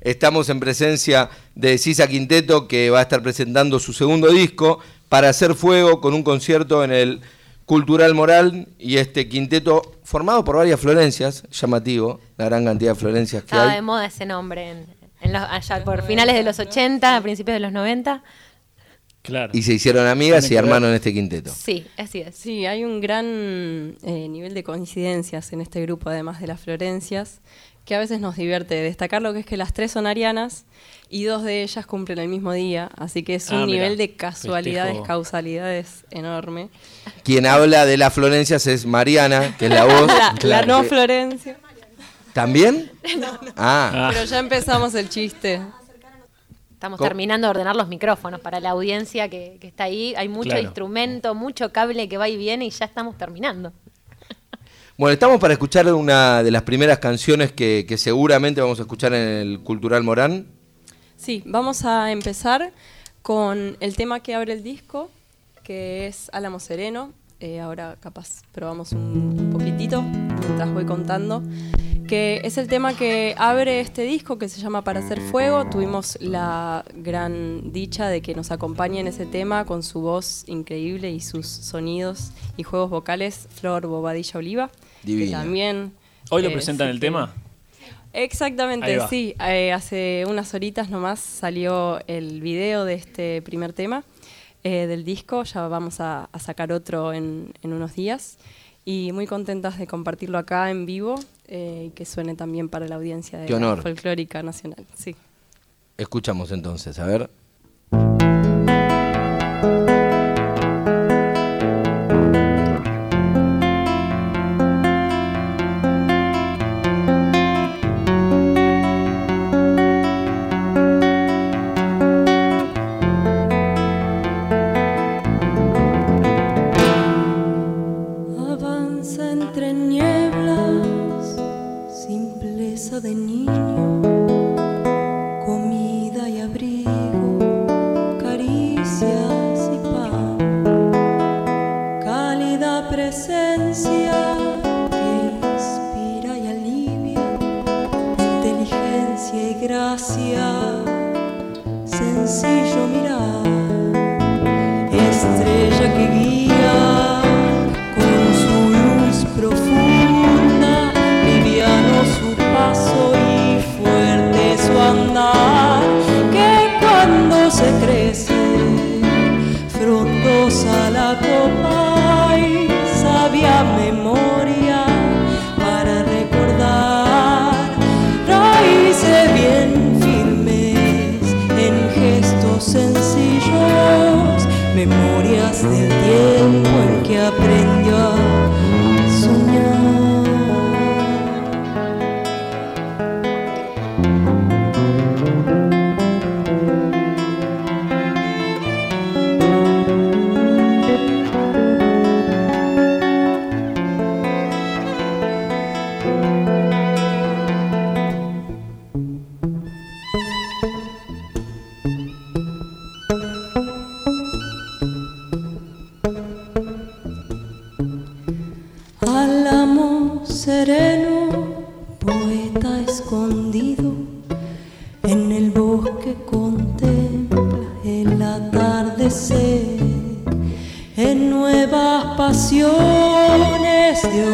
Estamos en presencia de Sisa Quinteto que va a estar presentando su segundo disco para hacer fuego con un concierto en el Cultural Moral y este quinteto formado por varias Florencias, llamativo, la gran cantidad de Florencias que Estaba hay. de moda ese nombre en, allá por finales de los 80, a principios de los 90. Claro. Y se hicieron amigas y armaron este quinteto. Sí, así es. Sí, hay un gran eh, nivel de coincidencias en este grupo, además de las Florencias, que a veces nos divierte destacar lo que es que las tres son arianas y dos de ellas cumplen el mismo día, así que es un Ah, mirá. nivel de casualidades, Festejo. causalidades enorme. Quien habla de las Florencias es Mariana, que es la voz. La, la no Florencia. ¿También? Ah, Pero ya empezamos el chiste. Estamos ¿Cómo? terminando de ordenar los micrófonos para la audiencia que, que está ahí. Hay mucho Claro. instrumento, mucho cable que va y viene y ya estamos terminando. Bueno, estamos para escuchar una de las primeras canciones que, que seguramente vamos a escuchar en el Cultural Morán. Sí, vamos a empezar con el tema que abre el disco, que es Álamo Sereno. Eh, ahora capaz probamos un, un poquitito mientras voy contando. Que es el tema que abre este disco que se llama Para hacer fuego. Tuvimos la gran dicha de que nos acompañe en ese tema con su voz increíble y sus sonidos y juegos vocales Flor Bobadilla Oliva. Que Divina. también. ¿Hoy lo eh, presentan el que- tema? Exactamente, sí. Eh, hace unas horitas nomás salió el video de este primer tema eh, del disco. Ya vamos a, a sacar otro en, en unos días. Y muy contentas de compartirlo acá en vivo eh, y que suene también para la audiencia de Qué la folclórica nacional. Sí. Escuchamos entonces, a ver.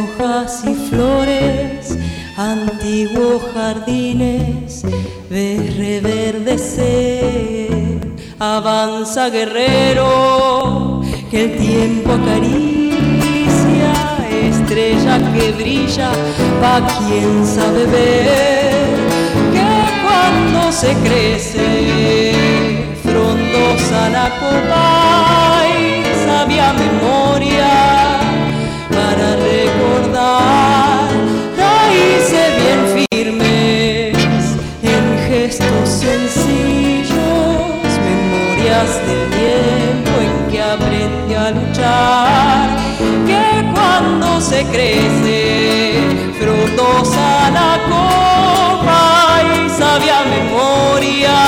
Hojas y flores, antiguos jardines ves reverdecer. Avanza guerrero, que el tiempo acaricia, estrella que brilla, pa' quien sabe ver, que cuando se crece, frondosa la copa y sabia memoria del tiempo en que aprendí a luchar, que cuando se crece, frondosa la copa y sabia memoria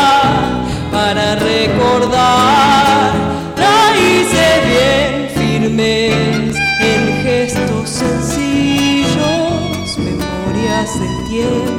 para recordar. Raíces bien firmes en gestos sencillos, memorias del tiempo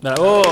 ¡Bravo!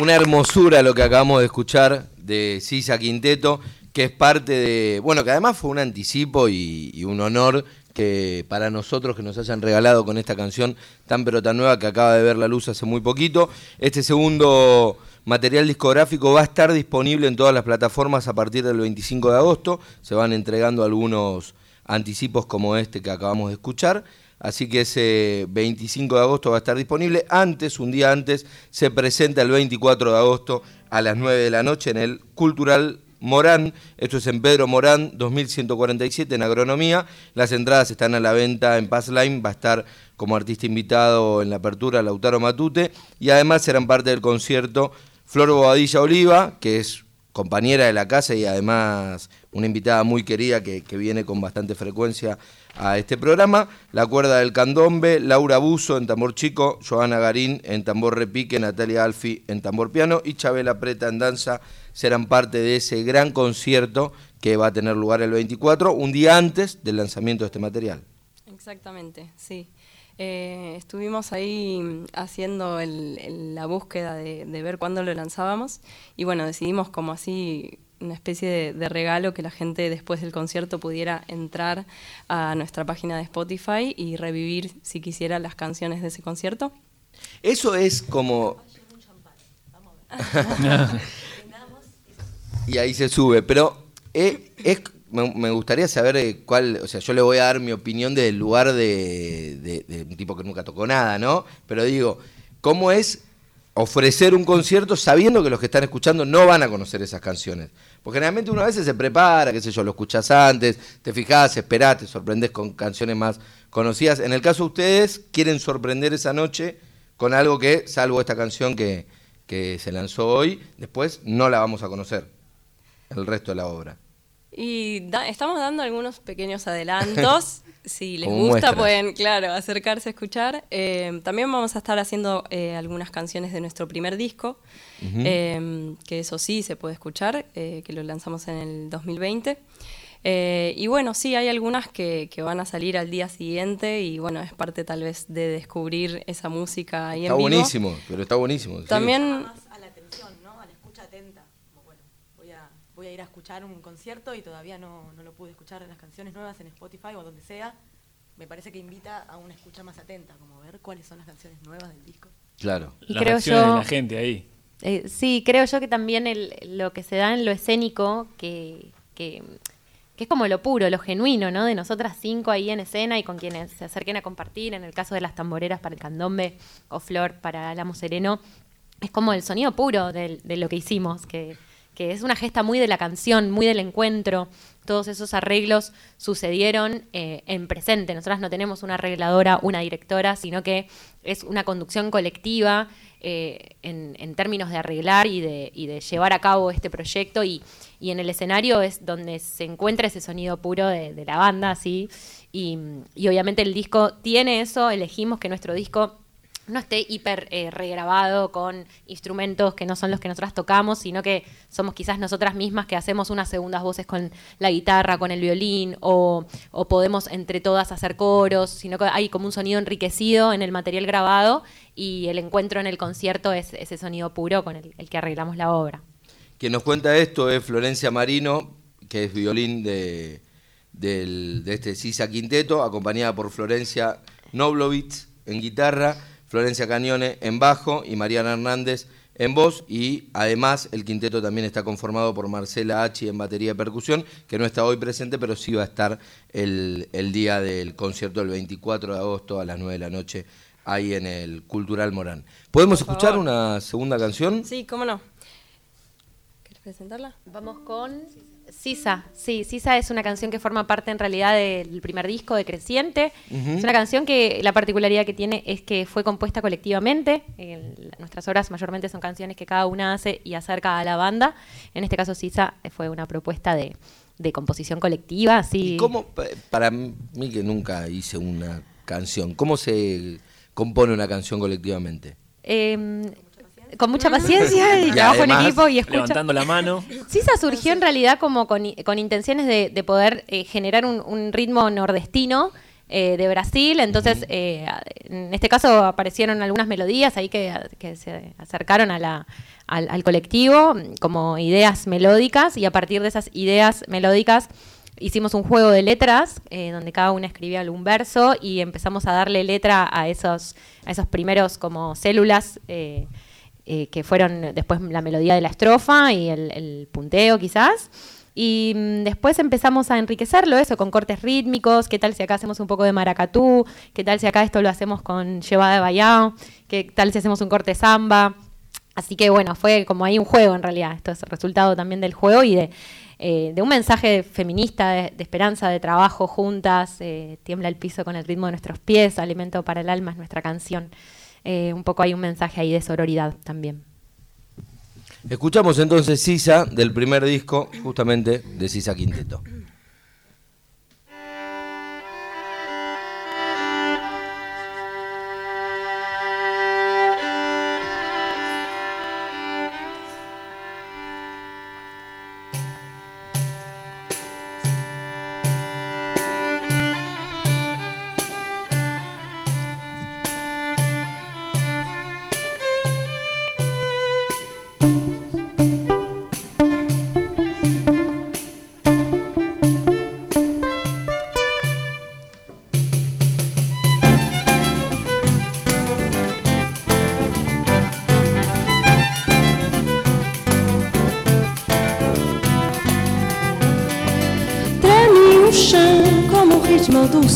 Una hermosura lo que acabamos de escuchar de Sisa Quinteto, que es parte de. Bueno, que además fue un anticipo y, y un honor que para nosotros que nos hayan regalado con esta canción tan pero tan nueva que acaba de ver la luz hace muy poquito. Este segundo material discográfico va a estar disponible en todas las plataformas a partir del 25 de agosto. Se van entregando algunos anticipos como este que acabamos de escuchar. Así que ese 25 de agosto va a estar disponible. Antes, un día antes, se presenta el 24 de agosto a las 9 de la noche en el Cultural Morán. Esto es en Pedro Morán, 2147 en Agronomía. Las entradas están a la venta en Passline. Va a estar como artista invitado en la apertura Lautaro Matute. Y además serán parte del concierto Flor Bobadilla Oliva, que es compañera de la casa y además una invitada muy querida que, viene con bastante frecuencia a este programa. La cuerda del candombe, Laura Buzo en tambor chico, Joana Garín en tambor repique, Natalia Alfi en tambor piano y Chabela Preta en danza serán parte de ese gran concierto que va a tener lugar el 24, un día antes del lanzamiento de este material. Exactamente, sí. Eh, estuvimos ahí haciendo el- el- la búsqueda de, de ver cuándo lo lanzábamos y bueno, decidimos como así una especie de, de regalo que la gente después del concierto pudiera entrar a nuestra página de Spotify y revivir si quisiera las canciones de ese concierto. Eso es como... y ahí se sube, pero eh, es, me, gustaría saber eh, cuál, o sea, yo le voy a dar mi opinión del lugar de, un tipo que nunca tocó nada, ¿no? Pero digo, ¿cómo es ofrecer un concierto sabiendo que los que están escuchando no van a conocer esas canciones? Porque generalmente uno a veces se prepara, qué sé yo, lo escuchas antes, te fijás, esperás, te sorprendes con canciones más conocidas. En el caso de ustedes, quieren sorprender esa noche con algo que, salvo esta canción que, que se lanzó hoy, después no la vamos a conocer, el resto de la obra. Y da- estamos dando algunos pequeños adelantos. si les Como gusta, muestras. pueden, claro, acercarse a escuchar. Eh, también vamos a estar haciendo eh, algunas canciones de nuestro primer disco, eh, que eso sí se puede escuchar, eh, que lo lanzamos en el 2020. Eh, y bueno, sí, hay algunas que, que van a salir al día siguiente y bueno, es parte tal vez de descubrir esa música ahí Está en vivo. buenísimo, pero está buenísimo. sí. También a la atención, ¿no? A la escucha atenta. Como, bueno, voy a, ir a escuchar un concierto y todavía no, no lo pude escuchar las canciones nuevas en Spotify o donde sea. Me parece que invita a una escucha más atenta, como ver cuáles son las canciones nuevas del disco. Claro. Y Las creo yo- de la gente ahí. Eh, sí, creo yo que también el- lo que se da en lo escénico, que, que, que es como lo puro, lo genuino, ¿no? De nosotras cinco ahí en escena y con quienes se acerquen a compartir, en el caso de las tamboreras para el candombe o Flor para Álamo Sereno, es como el sonido puro del- de, lo que hicimos, que, que es una gesta muy de la canción, muy del encuentro. Todos esos arreglos sucedieron eh, en presente. Nosotras no tenemos una arregladora, una directora, sino que es una conducción colectiva eh, en, términos de arreglar y de, llevar a cabo este proyecto. Y, en el escenario es donde se encuentra ese sonido puro de, la banda, ¿sí? Y, y obviamente el disco tiene eso, elegimos que nuestro disco no esté hiper eh, regrabado con instrumentos que no son los que nosotras tocamos, sino que somos quizás nosotras mismas que hacemos unas segundas voces con la guitarra, con el violín, o, podemos entre todas hacer coros, sino que hay como un sonido enriquecido en el material grabado y el encuentro en el concierto es ese sonido puro con el, que arreglamos la obra. Quien nos cuenta esto es Florencia Marino, que es violín de, de este Sisa Quinteto, acompañada por Florencia Noblovitz en guitarra, Florencia Cañone en bajo y Mariana Hernández en voz. Y además el quinteto también está conformado por Marcela Hachi en batería y percusión, que no está hoy presente, pero sí va a estar el, el día del concierto el 24 de agosto a las 9 de la noche ahí en el Cultural Morán. ¿Podemos Por escuchar favor. una segunda canción? Sí, cómo no. ¿Quieres presentarla? Vamos con Sisa. Sí, Sisa es una canción que forma parte en realidad del primer disco de Creciente. Es una canción que la particularidad que tiene es que fue compuesta colectivamente. El- nuestras obras mayormente son canciones que cada una hace y acerca a la banda. En este caso Sisa fue una propuesta de, de composición colectiva. ¿Y cómo, pa- para mí que nunca hice una canción, cómo se compone una canción colectivamente? Eh, con mucha paciencia y, Y trabajo en además, equipo y escucha. Levantando la mano. Sisa surgió en realidad como con, con intenciones de, de poder eh, generar un, un ritmo nordestino eh, de Brasil. Entonces, eh, en este caso aparecieron algunas melodías ahí que, que se acercaron a la, al, al colectivo como ideas melódicas y a partir de esas ideas melódicas hicimos un juego de letras eh, donde cada una escribía algún verso y empezamos a darle letra a esos, a esos primeros como células eh, eh, que fueron después la melodía de la estrofa y el, el punteo quizás. Y mm, después empezamos a enriquecerlo eso con cortes rítmicos, qué tal si acá hacemos un poco de maracatú, qué tal si acá esto lo hacemos con llevada de bayao, qué tal si hacemos un corte samba. Así que bueno, fue como ahí un juego en realidad, esto es resultado también del juego y de, eh, un mensaje feminista, de, de esperanza, de trabajo juntas, eh, tiembla el piso con el ritmo de nuestros pies, alimento para el alma es nuestra canción. Eh, un poco hay un mensaje ahí de sororidad también. Escuchamos entonces Sisa del primer disco, justamente de Sisa Quinteto.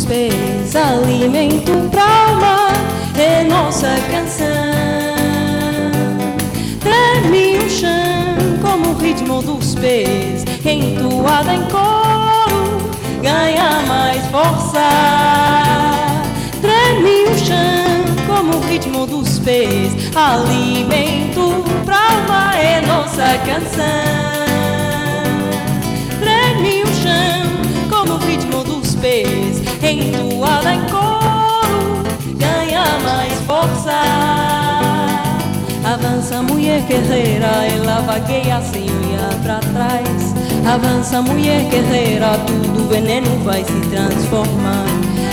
Pés, alimento pra alma é nossa canção. Treme o chão como o ritmo dos pés, entoada em coro, ganha mais força. Treme o chão como o ritmo dos pés, alimento pra alma é nossa canção. Entoada em coro, ganha mais força. Avança mulher guerreira, ela vagueia sem olhar pra trás. Avança mulher guerreira, tudo veneno vai se transformar.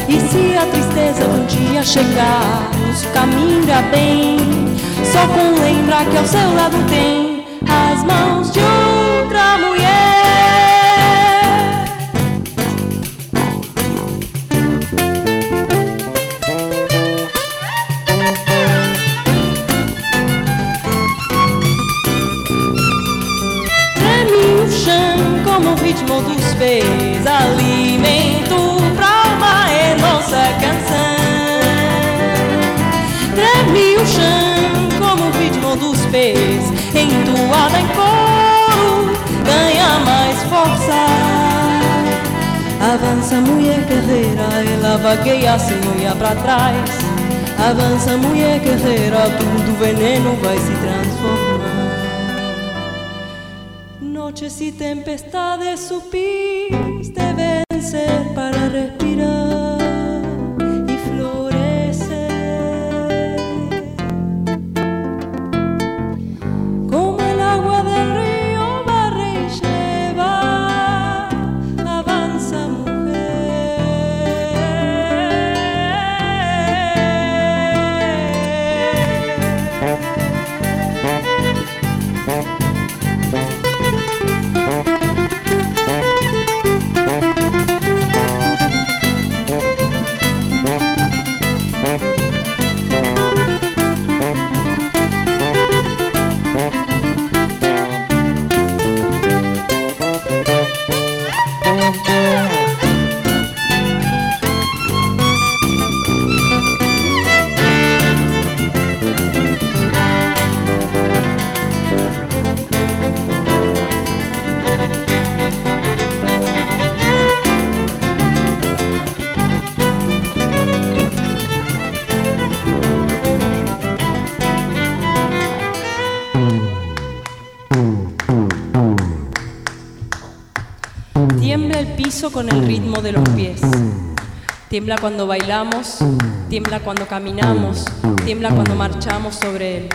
E se a tristeza um dia chegar, nos caminha bem, só com lembrar que ao seu lado tem as mãos de outra pés, alimento pra alma é nossa canção. Treme o chão como o ritmo dos pés, entoada em coro, ganha mais força. Avança mulher guerreira, ela vagueia sem olhar pra trás. Avança mulher guerreira, tudo veneno vai se transformar. Noches y tempestades supiste vencer para respirar con el ritmo de los pies. Tiembla cuando bailamos, tiembla cuando caminamos, tiembla cuando marchamos sobre él.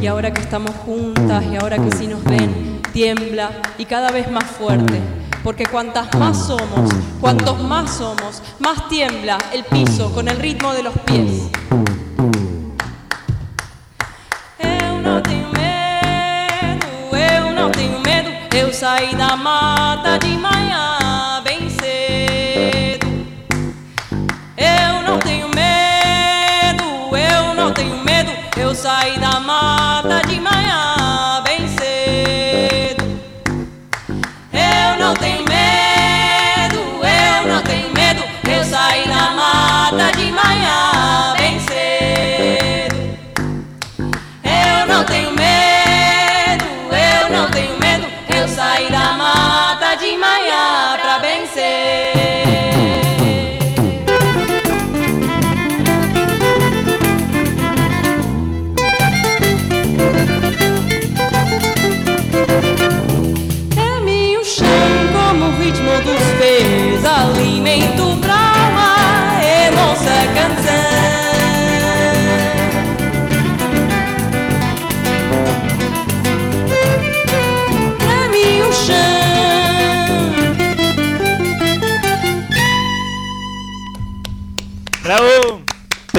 Y ahora que estamos juntas y ahora que sí nos ven, tiembla y cada vez más fuerte. Porque cuantas más somos, cuantos más somos, más tiembla el piso con el ritmo de los pies. Eu saí da mata de manhã.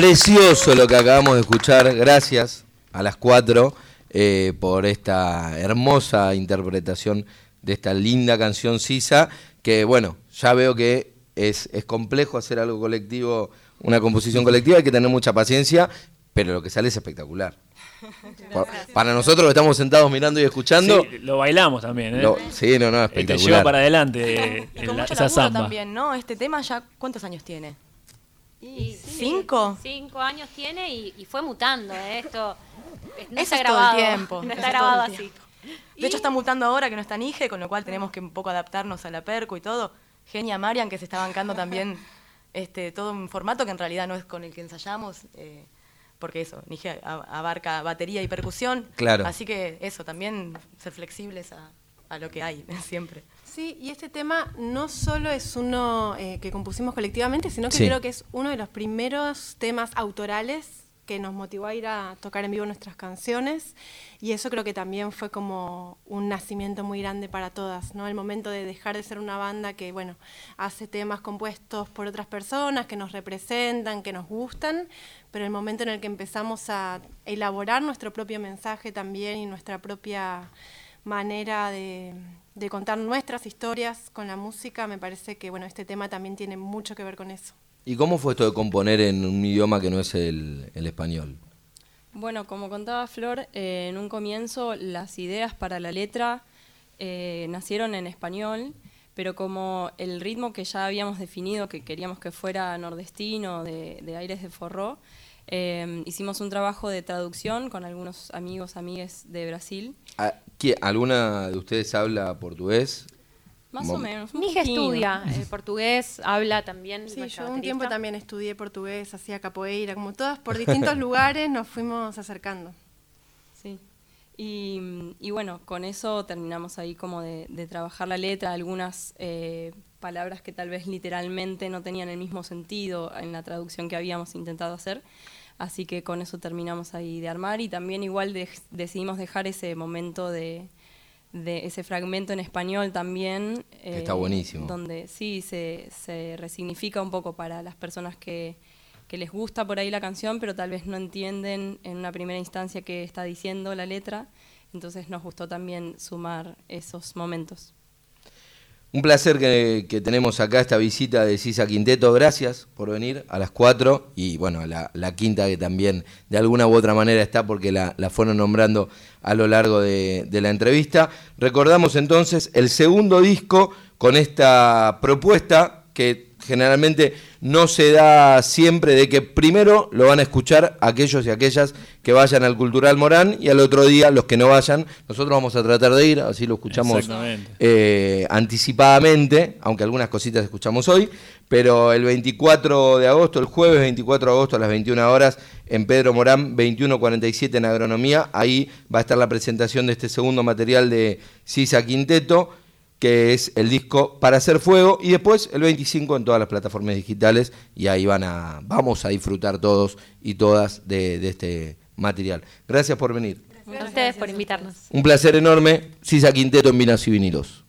Precioso lo que acabamos de escuchar. Gracias a las cuatro eh, por esta hermosa interpretación de esta linda canción Sisa. Que bueno, ya veo que es, es complejo hacer algo colectivo, una composición colectiva, hay que tener mucha paciencia, pero lo que sale es espectacular. Pa- Para nosotros que estamos sentados mirando y escuchando, Sí, lo bailamos también, ¿eh? lo- sí, no, no, Eh, Te lleva espectacular. para adelante Y con la- mucho esa laburo samba. también, ¿no? Este tema ya, ¿cuántos años tiene? Y ¿Cinco? Cinco años tiene y, y fue mutando, ¿eh? Esto no Eso está es todo el grabado. tiempo, No eso está es grabado así. De hecho, está mutando ahora que no está Nije, con lo cual tenemos que un poco adaptarnos a la perco y todo. Genia Marian, que se está bancando también este, todo un formato que en realidad no es con el que ensayamos, eh, porque eso, Nije a- abarca batería y percusión. Claro. Así que eso, también ser flexibles a, a lo que hay siempre. Sí, y este tema no solo es uno eh, que compusimos colectivamente, sino que Sí. creo que es uno de los primeros temas autorales que nos motivó a ir a tocar en vivo nuestras canciones y eso creo que también fue como un nacimiento muy grande para todas, ¿no? El momento de dejar de ser una banda que, bueno, hace temas compuestos por otras personas, que nos representan, que nos gustan, pero el momento en el que empezamos a elaborar nuestro propio mensaje también y nuestra propia manera de, de contar nuestras historias con la música, me parece que bueno, este tema también tiene mucho que ver con eso. ¿Y cómo fue esto de componer en un idioma que no es el, el español? Bueno, como contaba Flor, eh, en un comienzo las ideas para la letra eh, nacieron en español, pero como el ritmo que ya habíamos definido, que queríamos que fuera nordestino, de, de aires de forró, eh, hicimos un trabajo de traducción con algunos amigos, amigues de Brasil. Ah, ¿qué- ¿Alguna de ustedes habla portugués? Más o menos. Mija poquito. estudia el portugués, habla también. Sí, yo un tiempo también estudié portugués, hacía capoeira, como todas por distintos lugares nos fuimos acercando. Sí. Y, y bueno, con eso terminamos ahí como de, de trabajar la letra, algunas eh, palabras que tal vez literalmente no tenían el mismo sentido en la traducción que habíamos intentado hacer. Así que con eso terminamos ahí de armar y también igual de- decidimos dejar ese momento de, de ese fragmento en español también. eh, Está buenísimo. Donde sí se, se resignifica un poco para las personas que, que les gusta por ahí la canción, pero tal vez no entienden en una primera instancia qué está diciendo la letra. Entonces nos gustó también sumar esos momentos. Un placer que, tenemos acá esta visita de Sisa Quinteto. Gracias por venir a las 4 y bueno, la, la quinta que también de alguna u otra manera está porque la, fueron nombrando a lo largo de la entrevista. Recordamos entonces el segundo disco con esta propuesta que generalmente no se da siempre de que primero lo van a escuchar aquellos y aquellas que vayan al Cultural Morán y al otro día los que no vayan. Nosotros vamos a tratar de ir, así lo escuchamos eh, anticipadamente, aunque algunas cositas escuchamos hoy, pero el 24 de agosto, el jueves 24 de agosto a las 21 horas en Pedro Morán 2147 en Agronomía, ahí va a estar la presentación de este segundo material de Sisa Quinteto, que es el disco Para hacer fuego y después el 25 en todas las plataformas digitales y ahí van a vamos a disfrutar todos y todas de, de este material. Gracias por venir. A ustedes por invitarnos. Un placer enorme, Sisa Quinteto en Vinas y Vinilos.